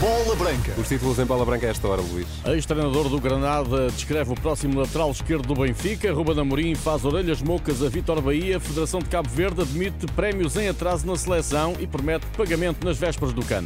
Bola Branca. Os títulos em bola branca a esta hora, Luís. Ex-treinador do Granada descreve o próximo lateral esquerdo do Benfica. Ruben Amorim faz orelhas mocas a Vitor Bahia. Federação de Cabo Verde admite prémios em atraso na seleção e promete pagamento nas vésperas do CAN.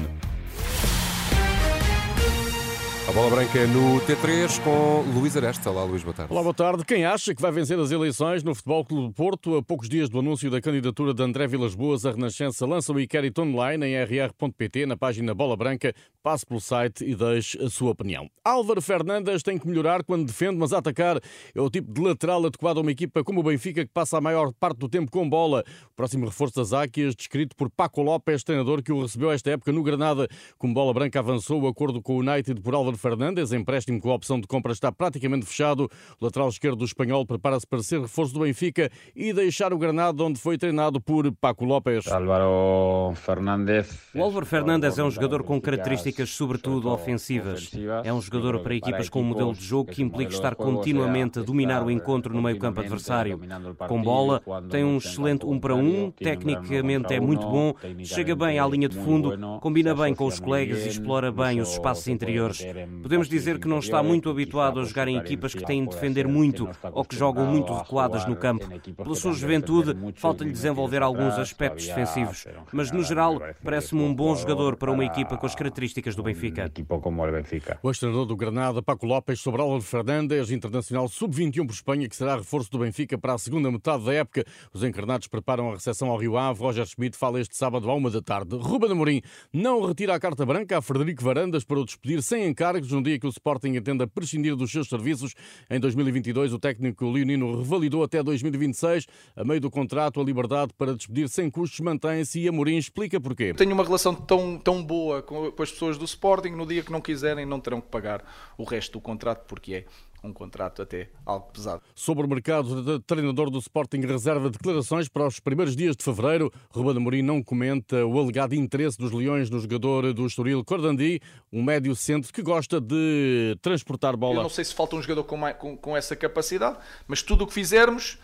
A bola branca no T3 com Luís Areste. Olá, Luís, boa tarde. Olá, boa tarde. Quem acha que vai vencer as eleições no Futebol Clube do Porto, a poucos dias do anúncio da candidatura de André Vilas Boas, a Renascença lança o inquérito online em rr.pt, na página Bola Branca. Passe pelo site e deixe a sua opinião. Álvaro Fernandes tem que melhorar quando defende, mas atacar é o tipo de lateral adequado a uma equipa como o Benfica, que passa a maior parte do tempo com bola. O próximo reforço das Áquias, descrito por Paco López, treinador que o recebeu esta época no Granada. Como Bola Branca avançou o acordo com o United por Álvaro Fernandes, empréstimo com a opção de compra está praticamente fechado. O lateral esquerdo do espanhol prepara-se para ser reforço do Benfica e deixar o Granada, onde foi treinado por Paco López. Álvaro Fernandes. O Álvaro Fernandes é um jogador com características, sobretudo ofensivas. É um jogador para equipas com um modelo de jogo que implica estar continuamente a dominar o encontro no meio-campo adversário. Com bola, tem um excelente um para um, tecnicamente é muito bom, chega bem à linha de fundo, combina bem com os colegas e explora bem os espaços interiores. Podemos dizer que não está muito habituado a jogar em equipas que têm de defender muito ou que jogam muito recuadas no campo. Pela sua juventude, falta-lhe desenvolver alguns aspectos defensivos, mas no geral, parece-me um bom jogador para uma equipa com as características do Benfica. O ex-treinador do Granada, Paco López, sobre Álvaro Fernandes, internacional sub-21 por Espanha, que será reforço do Benfica para a segunda metade da época. Os encarnados preparam a recepção ao Rio Ave. Roger Schmidt fala este sábado à uma da tarde. Ruben Amorim não retira a carta branca a Frederico Varandas para o despedir sem encargos num dia que o Sporting entenda prescindir dos seus serviços. Em 2022, o técnico leonino revalidou até 2026. A meio do contrato, a liberdade para despedir sem custos mantém-se e Amorim explica porquê. Tenho uma relação tão, tão boa com as pessoas do Sporting, no dia que não quiserem, não terão que pagar o resto do contrato, porque é um contrato até algo pesado. Sobre o mercado de treinador do Sporting reserva declarações para os primeiros dias de fevereiro. Ruben Amorim não comenta o alegado interesse dos Leões no jogador do Estoril Cordandi, um médio centro que gosta de transportar bola. Eu não sei se falta um jogador com, mais, com, com essa capacidade, mas tudo o que fizermos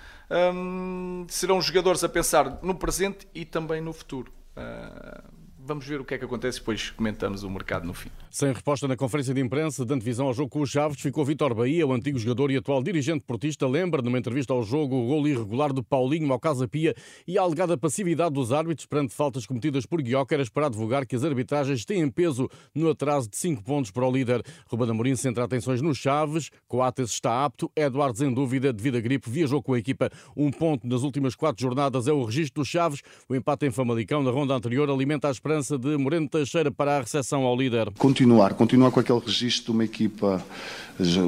hum, serão jogadores a pensar no presente e também no futuro. Uh, vamos ver o que é que acontece depois comentamos o mercado no fim. Sem resposta na conferência de imprensa de antevisão ao jogo com os Chaves, ficou Vitor Bahia, o antigo jogador e atual dirigente portista, lembra numa entrevista ao jogo o gol irregular de Paulinho ao Casa Pia e a alegada passividade dos árbitros perante faltas cometidas por Guióqueras para advogar que as arbitragens têm peso no atraso de 5 pontos para o líder. Ruben Amorim centra atenções nos Chaves, Coates está apto, Eduardo em dúvida devido à gripe, viajou com a equipa. Um ponto nas últimas quatro jornadas é o registro dos Chaves, o empate em Famalicão na ronda anterior alimenta a esperança esperança de Moreno Teixeira para a recepção ao líder? Continuar, continuar com aquele registro de uma equipa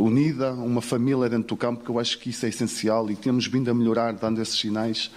unida, uma família dentro do campo, que eu acho que isso é essencial e temos vindo a melhorar dando esses sinais.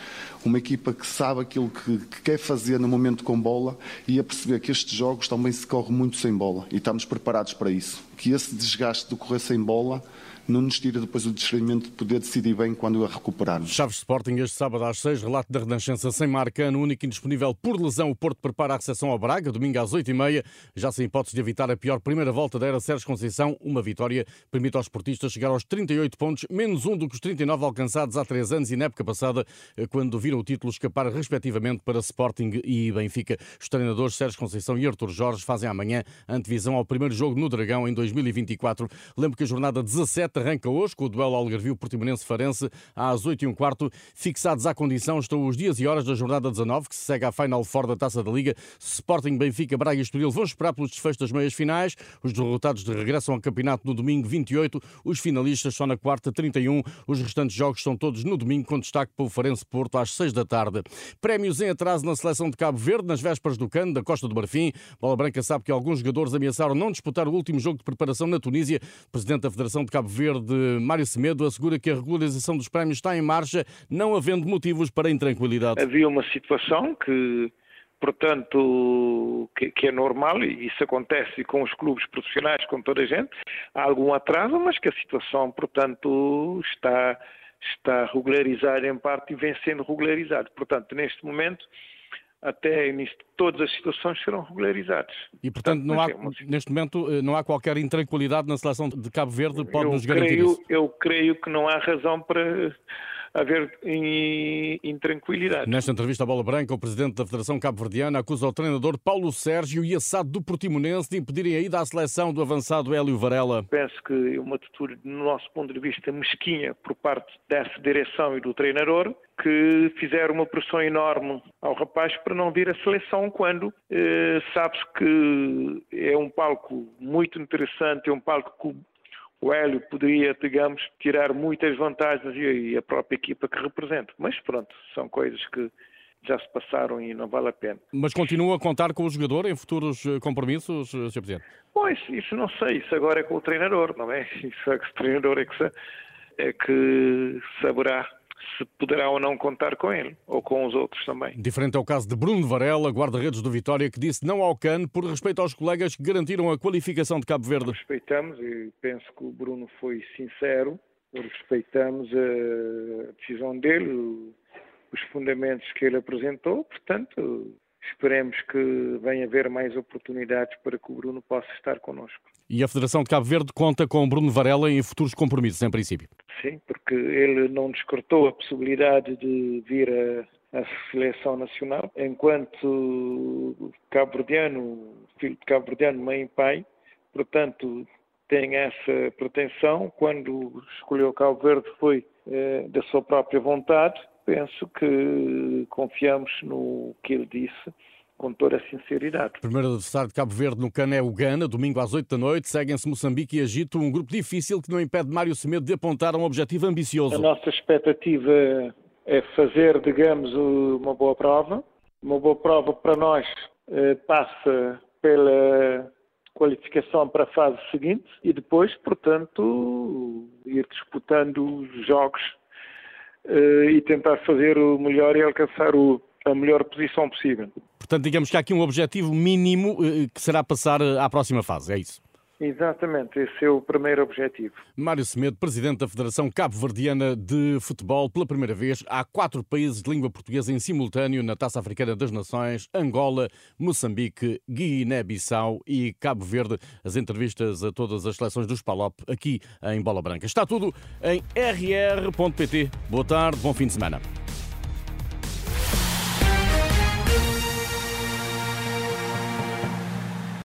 Uma equipa que sabe aquilo que, que quer fazer no momento com bola e a perceber que estes jogos também se corre muito sem bola e estamos preparados para isso. Que esse desgaste de correr sem bola não nos tira depois o discernimento de poder decidir bem quando a recuperarmos. Chaves Sporting este sábado às 6, relato da Renascença sem marca, no único indisponível por lesão, o Porto prepara a recepção ao Braga, domingo às 8h30, já sem hipótese de evitar a pior primeira volta da era Sérgio Conceição, uma vitória permite aos portistas chegar aos 38 pontos, menos um do que os 39 alcançados há três anos e na época passada, quando viram o título escapar respectivamente para Sporting e Benfica. Os treinadores Sérgio Conceição e Artur Jorge fazem amanhã antevisão ao primeiro jogo no Dragão em 2024. Lembro que a jornada 17 arranca hoje com o duelo Algarvio Portimonense-Farense às 8 e um quarto. Fixados à condição estão os dias e horas da jornada 19, que se segue à Final Four da Taça da Liga. Sporting, Benfica, Braga e Estoril vão esperar pelos desfechos das meias finais. Os derrotados de regressam ao campeonato no domingo 28, os finalistas só na quarta 31. Os restantes jogos são todos no domingo, com destaque para o Farense Porto às 6 da tarde. Prémios em atraso na seleção de Cabo Verde, nas vésperas do Cano, da Costa do Marfim. Bola Branca sabe que alguns jogadores ameaçaram não disputar o último jogo de preparação na Tunísia. O presidente da Federação de Cabo Verde, Mário Semedo, assegura que a regularização dos prémios está em marcha, não havendo motivos para intranquilidade. Havia uma situação que portanto, que, que, é normal e isso acontece com os clubes profissionais, com toda a gente. Há algum atraso, mas que a situação, portanto, está, está regularizada em parte e vem sendo regularizada. Portanto, neste momento, até nisto, todas as situações serão regularizadas. E, portanto, não há, neste momento eh, não há qualquer intranquilidade na selação de Cabo Verde, pode-nos garantir creio, isso? Eu creio que não há razão para haver intranquilidade. Nesta entrevista à Bola Branca, o presidente da Federação Cabo-Verdiana acusa o treinador Paulo Sérgio e a SAD do Portimonense de impedirem a ida à seleção do avançado Hélio Varela. Penso que é uma atitude, no nosso ponto de vista, mesquinha por parte dessa direção e do treinador, que fizeram uma pressão enorme ao rapaz para não vir à seleção quando eh, sabe-se que é um palco muito interessante, é um palco que o Hélio poderia, digamos, tirar muitas vantagens e a própria equipa que representa. Mas pronto, são coisas que já se passaram e não vale a pena. Mas continua a contar com o jogador em futuros eh, compromissos, eh, Sr. Presidente? Pois, isso não sei, isso agora é com o treinador, não é? Isso é que o treinador é que, é que saberá se poderá ou não contar com ele, ou com os outros também. Diferente é o caso de Bruno Varela, guarda-redes do Vitória, que disse não ao CAN por respeito aos colegas que garantiram a qualificação de Cabo Verde. Respeitamos e penso que o Bruno foi sincero, respeitamos a decisão dele, os fundamentos que ele apresentou, portanto, esperemos que venha haver mais oportunidades para que o Bruno possa estar connosco. E a Federação de Cabo Verde conta com Bruno Varela em futuros compromissos, em princípio? Sim, porque ele não descartou a possibilidade de vir à seleção nacional, enquanto cabo-verdiano, filho de cabo-verdiano, mãe e pai, portanto, tem essa pretensão. Quando escolheu Cabo Verde foi eh, da sua própria vontade penso que confiamos no que ele disse com toda a sinceridade. Primeiro adversário de Cabo Verde no Cano é o Gana, domingo às 8 da noite. Seguem-se Moçambique e Egito, um grupo difícil que não impede Mário Semedo de apontar um objetivo ambicioso. A nossa expectativa é fazer, digamos, uma boa prova. Uma boa prova para nós eh, passa pela qualificação para a fase seguinte e depois, portanto, ir disputando os jogos uh, e tentar fazer o melhor e alcançar o, a melhor posição possível. Portanto, digamos que há aqui um objetivo mínimo uh, que será passar eh, à próxima fase, é isso? Exatamente, esse é o primeiro objetivo. Mário Semedo, presidente da Federação Cabo-Verdiana de Futebol, pela primeira vez há quatro países de língua portuguesa em simultâneo na Taça Africana das Nações: Angola, Moçambique, Guiné-Bissau e Cabo Verde. As entrevistas a todas as seleções dos PALOP aqui em Bola Branca. Está tudo em rr.pt. Boa tarde, bom fim de semana.